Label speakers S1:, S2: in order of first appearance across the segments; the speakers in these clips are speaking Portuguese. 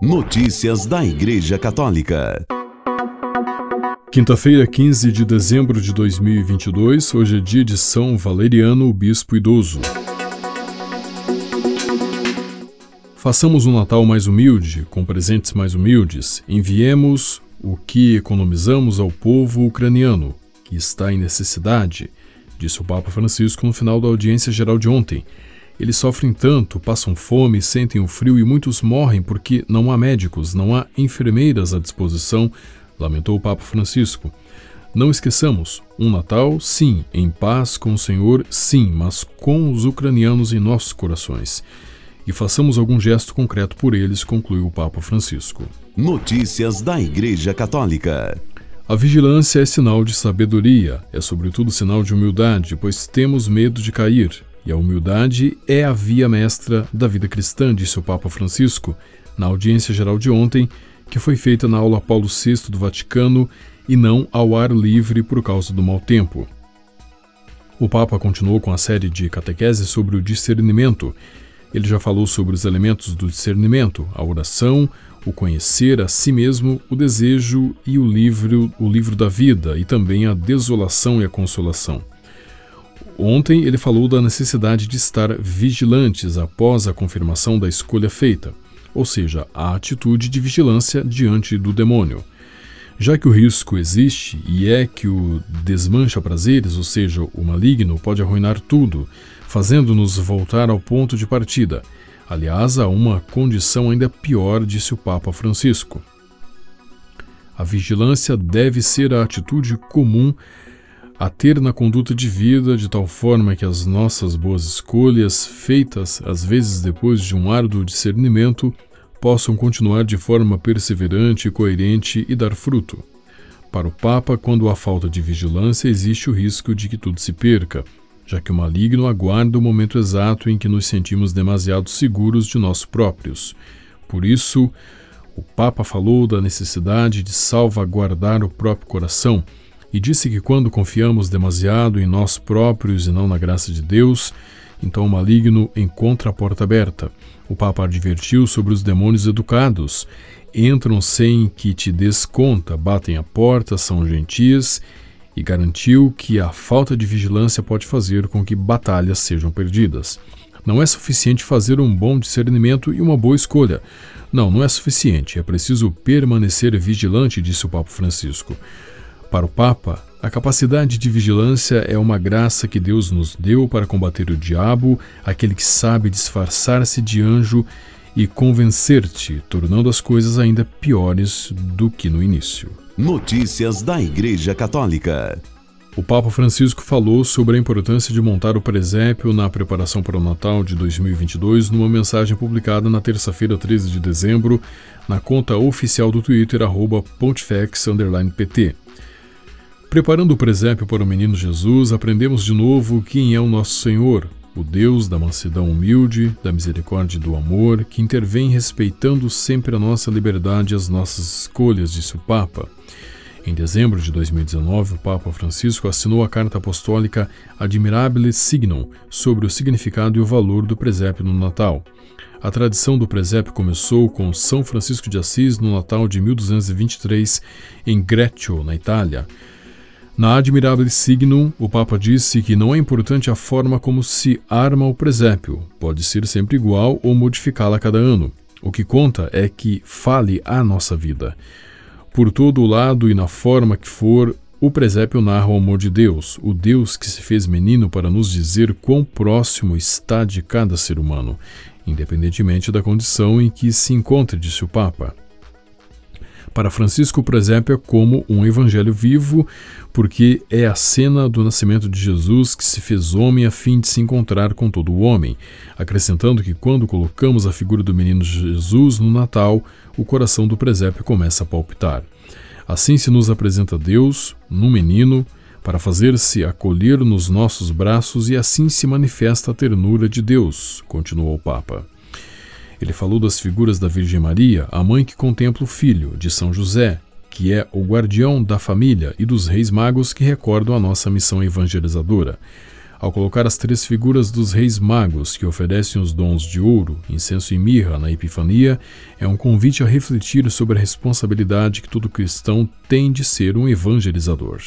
S1: Notícias da Igreja Católica.
S2: Quinta-feira, 15 de dezembro de 2022, hoje é dia de São Valeriano, o Bispo Idoso. Façamos um Natal mais humilde, com presentes mais humildes. Enviemos o que economizamos ao povo ucraniano, que está em necessidade, disse o Papa Francisco no final da audiência geral de ontem. Eles sofrem tanto, passam fome, sentem o frio e muitos morrem porque não há médicos, não há enfermeiras à disposição, lamentou o Papa Francisco. Não esqueçamos, um Natal, sim, em paz com o Senhor, sim, mas com os ucranianos em nossos corações. E façamos algum gesto concreto por eles, concluiu o Papa Francisco.
S1: Notícias da Igreja Católica.
S2: A vigilância é sinal de sabedoria, é sobretudo sinal de humildade, pois temos medo de cair. E a humildade é a via mestra da vida cristã, disse o Papa Francisco na audiência geral de ontem, que foi feita na aula Paulo VI do Vaticano e não ao ar livre por causa do mau tempo. O Papa continuou com a série de catequeses sobre o discernimento. Ele já falou sobre os elementos do discernimento, a oração, o conhecer a si mesmo, o desejo e o livro, o livro da vida, e também a desolação e a consolação. Ontem ele falou da necessidade de estar vigilantes após a confirmação da escolha feita, ou seja, a atitude de vigilância diante do demônio. Já que o risco existe e é que o desmancha prazeres, ou seja, o maligno, pode arruinar tudo, fazendo-nos voltar ao ponto de partida. Aliás, há uma condição ainda pior, disse o Papa Francisco. A vigilância deve ser a atitude comum a ter na conduta de vida de tal forma que as nossas boas escolhas, feitas às vezes depois de um árduo discernimento, possam continuar de forma perseverante coerente e dar fruto. Para o Papa, quando há falta de vigilância, existe o risco de que tudo se perca, já que o maligno aguarda o momento exato em que nos sentimos demasiado seguros de nós próprios. Por isso, o Papa falou da necessidade de salvaguardar o próprio coração e disse que quando confiamos demasiado em nós próprios e não na graça de Deus, então o maligno encontra a porta aberta. O Papa advertiu sobre os demônios educados. Entram sem que te des conta, batem a porta, são gentis e garantiu que a falta de vigilância pode fazer com que batalhas sejam perdidas. Não é suficiente fazer um bom discernimento e uma boa escolha. Não, não é suficiente. É preciso permanecer vigilante, disse o Papa Francisco. Para o Papa, a capacidade de vigilância é uma graça que Deus nos deu para combater o diabo, aquele que sabe disfarçar-se de anjo e convencer-te, tornando as coisas ainda piores do que no início.
S1: Notícias da Igreja Católica.
S2: O Papa Francisco falou sobre a importância de montar o presépio na preparação para o Natal de 2022 numa mensagem publicada na terça-feira, 13 de dezembro, na conta oficial do Twitter, pontifex_pt. Preparando o presépio para o menino Jesus, aprendemos de novo quem é o nosso Senhor, o Deus da mansidão humilde, da misericórdia e do amor, que intervém respeitando sempre a nossa liberdade e as nossas escolhas, disse o Papa. Em dezembro de 2019, o Papa Francisco assinou a carta apostólica Admirabile Signum sobre o significado e o valor do presépio no Natal. A tradição do presépio começou com São Francisco de Assis no Natal de 1223 em Greccio, na Itália. Na Admirável Signum, o Papa disse que não é importante a forma como se arma o presépio, pode ser sempre igual ou modificá-la a cada ano. O que conta é que fale a nossa vida. Por todo o lado e na forma que for, o presépio narra o amor de Deus, o Deus que se fez menino para nos dizer quão próximo está de cada ser humano, independentemente da condição em que se encontre, disse o Papa. Para Francisco, o presépio é como um evangelho vivo, porque é a cena do nascimento de Jesus que se fez homem a fim de se encontrar com todo o homem, acrescentando que quando colocamos a figura do menino Jesus no Natal, o coração do presépio começa a palpitar. Assim se nos apresenta Deus, no menino, para fazer-se acolher nos nossos braços e assim se manifesta a ternura de Deus, continuou o Papa. Ele falou das figuras da Virgem Maria, a mãe que contempla o filho, de São José, que é o guardião da família, e dos reis magos que recordam a nossa missão evangelizadora. Ao colocar as três figuras dos reis magos que oferecem os dons de ouro, incenso e mirra na Epifania, é um convite a refletir sobre a responsabilidade que todo cristão tem de ser um evangelizador.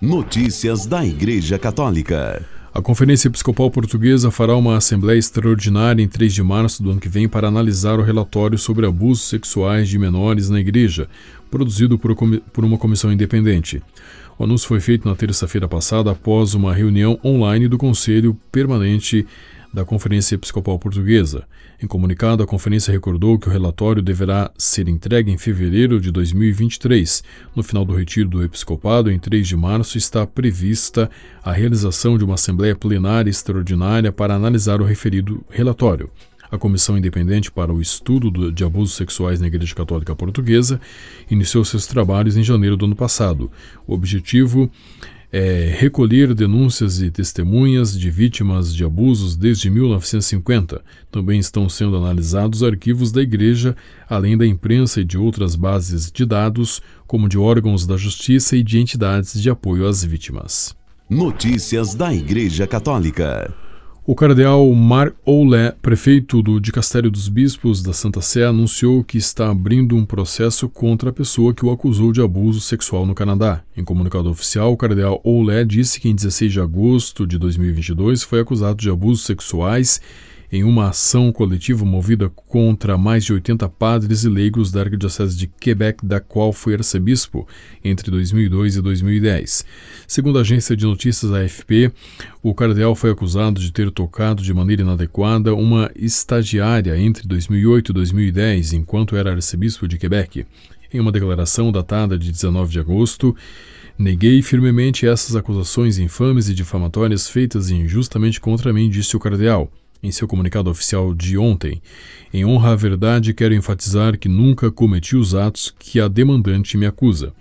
S1: Notícias da Igreja Católica.
S2: A Conferência Episcopal Portuguesa fará uma assembleia extraordinária em 3 de março do ano que vem para analisar o relatório sobre abusos sexuais de menores na Igreja, produzido por uma comissão independente. O anúncio foi feito na terça-feira passada após uma reunião online do Conselho Permanente da Conferência Episcopal Portuguesa. Em comunicado, a conferência recordou que o relatório deverá ser entregue em fevereiro de 2023. No final do retiro do episcopado, em 3 de março, está prevista a realização de uma assembleia plenária extraordinária para analisar o referido relatório. A Comissão Independente para o Estudo de Abusos Sexuais na Igreja Católica Portuguesa iniciou seus trabalhos em janeiro do ano passado. O objetivo é recolher denúncias e testemunhas de vítimas de abusos desde 1950. Também estão sendo analisados arquivos da Igreja, além da imprensa e de outras bases de dados, como de órgãos da Justiça e de entidades de apoio às vítimas.
S1: Notícias da Igreja Católica.
S2: O cardeal Mar Oulé, prefeito do Dicastério dos Bispos da Santa Sé, anunciou que está abrindo um processo contra a pessoa que o acusou de abuso sexual no Canadá. Em comunicado oficial, o cardeal Oulé disse que em 16 de agosto de 2022 foi acusado de abusos sexuais em uma ação coletiva movida contra mais de 80 padres e leigos da Arquidiocese de Quebec, da qual foi arcebispo entre 2002 e 2010. Segundo a agência de notícias AFP, o cardeal foi acusado de ter tocado de maneira inadequada uma estagiária entre 2008 e 2010, enquanto era arcebispo de Quebec. Em uma declaração datada de 19 de agosto, Neguei firmemente essas acusações infames e difamatórias feitas injustamente contra mim, disse o cardeal em seu comunicado oficial de ontem. Em honra à verdade, quero enfatizar que nunca cometi os atos que a demandante me acusa.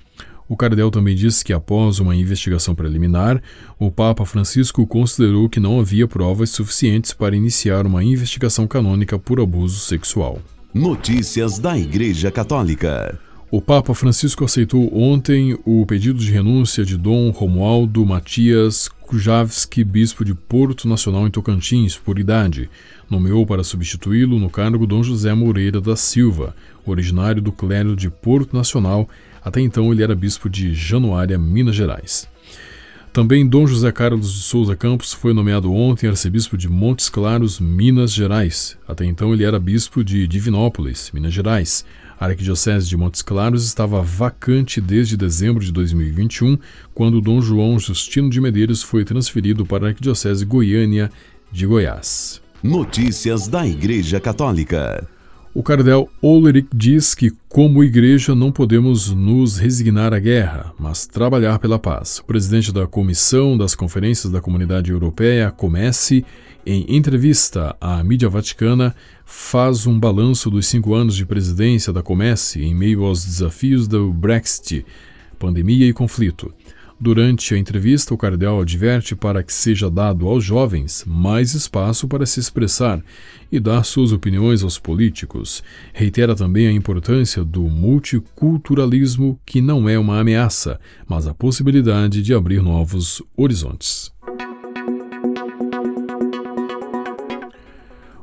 S2: O cardeal também disse que, após uma investigação preliminar, o Papa Francisco considerou que não havia provas suficientes para iniciar uma investigação canônica por abuso sexual.
S1: Notícias da Igreja Católica.
S2: O Papa Francisco aceitou ontem o pedido de renúncia de Dom Romualdo Matias Kujavski, bispo de Porto Nacional em Tocantins, por idade. Nomeou para substituí-lo no cargo Dom José Moreira da Silva, originário do clero de Porto Nacional. Até então ele era bispo de Januária, Minas Gerais. Também Dom José Carlos de Souza Campos foi nomeado ontem arcebispo de Montes Claros, Minas Gerais. Até então ele era bispo de Divinópolis, Minas Gerais. A Arquidiocese de Montes Claros estava vacante desde dezembro de 2021, quando Dom João Justino de Medeiros foi transferido para a Arquidiocese Goiânia de Goiás.
S1: Notícias da Igreja Católica.
S2: O cardeal Ulrich diz que, como igreja, não podemos nos resignar à guerra, mas trabalhar pela paz. O presidente da Comissão das Conferências da Comunidade Europeia, Comece, em entrevista à mídia vaticana, faz um balanço dos cinco anos de presidência da Comece em meio aos desafios do Brexit, pandemia e conflito. Durante a entrevista, o cardeal adverte para que seja dado aos jovens mais espaço para se expressar e dar suas opiniões aos políticos. Reitera também a importância do multiculturalismo, que não é uma ameaça, mas a possibilidade de abrir novos horizontes.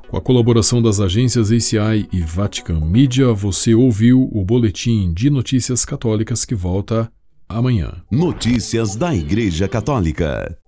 S2: Com a colaboração das agências ACI e Vatican Media, você ouviu o Boletim de Notícias Católicas que volta amanhã.
S1: Notícias da Igreja Católica.